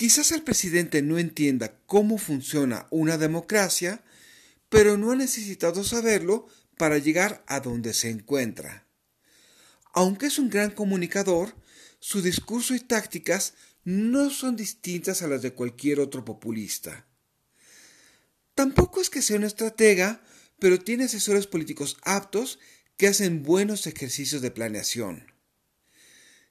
Quizás el presidente no entienda cómo funciona una democracia, pero no ha necesitado saberlo para llegar a donde se encuentra. Aunque es un gran comunicador, su discurso y tácticas no son distintas a las de cualquier otro populista. Tampoco es que sea un estratega, pero tiene asesores políticos aptos que hacen buenos ejercicios de planeación.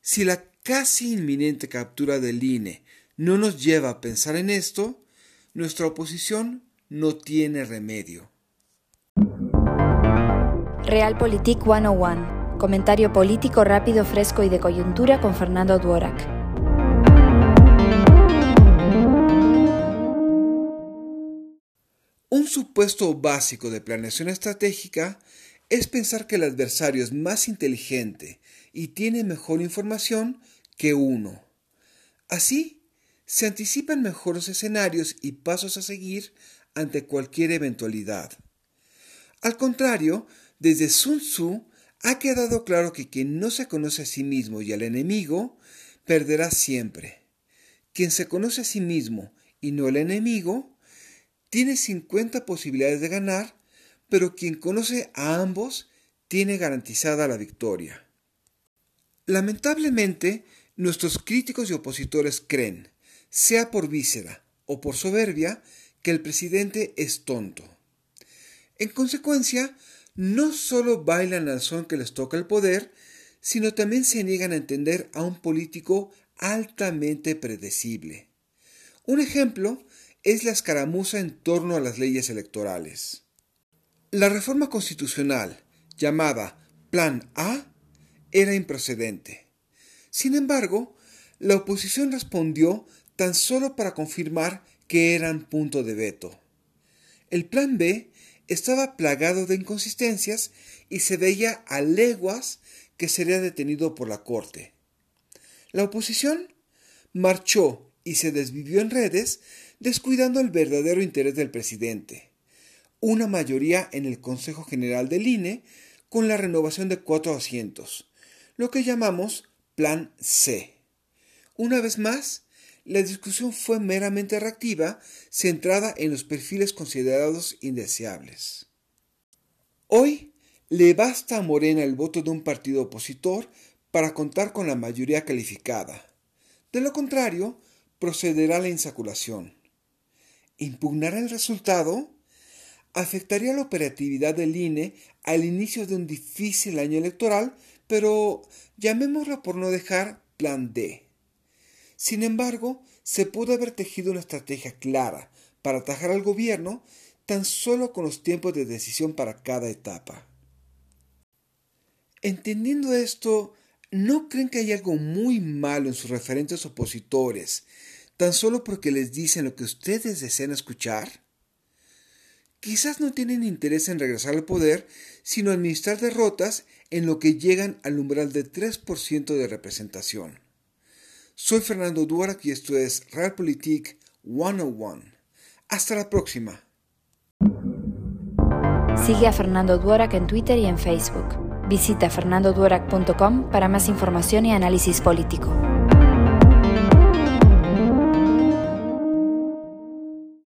Si la casi inminente captura del INE no nos lleva a pensar en esto, nuestra oposición no tiene remedio. Realpolitik 101. Comentario político rápido, fresco y de coyuntura con Fernando Duorak. Un supuesto básico de planeación estratégica es pensar que el adversario es más inteligente y tiene mejor información que uno. Así, se anticipan mejores escenarios y pasos a seguir ante cualquier eventualidad. Al contrario, desde Sun Tzu ha quedado claro que quien no se conoce a sí mismo y al enemigo, perderá siempre. Quien se conoce a sí mismo y no al enemigo, tiene 50 posibilidades de ganar pero quien conoce a ambos tiene garantizada la victoria. Lamentablemente, nuestros críticos y opositores creen, sea por víscera o por soberbia, que el presidente es tonto. En consecuencia, no solo bailan al son que les toca el poder, sino también se niegan a entender a un político altamente predecible. Un ejemplo es la escaramuza en torno a las leyes electorales. La reforma constitucional, llamada Plan A, era improcedente. Sin embargo, la oposición respondió tan solo para confirmar que eran punto de veto. El Plan B estaba plagado de inconsistencias y se veía a leguas que sería detenido por la Corte. La oposición marchó y se desvivió en redes descuidando el verdadero interés del presidente una mayoría en el Consejo General del INE con la renovación de cuatro asientos, lo que llamamos Plan C. Una vez más, la discusión fue meramente reactiva, centrada en los perfiles considerados indeseables. Hoy le basta a Morena el voto de un partido opositor para contar con la mayoría calificada. De lo contrario, procederá la insaculación. ¿Impugnará el resultado? afectaría la operatividad del INE al inicio de un difícil año electoral, pero llamémoslo por no dejar plan D. Sin embargo, se pudo haber tejido una estrategia clara para atajar al gobierno tan solo con los tiempos de decisión para cada etapa. Entendiendo esto, ¿no creen que hay algo muy malo en sus referentes opositores, tan solo porque les dicen lo que ustedes desean escuchar? quizás no tienen interés en regresar al poder, sino administrar derrotas en lo que llegan al umbral de 3% de representación. Soy Fernando Duarak y esto es Realpolitik 101. Hasta la próxima. Sigue a Fernando Duarak en Twitter y en Facebook. Visita fernandoduarac.com para más información y análisis político.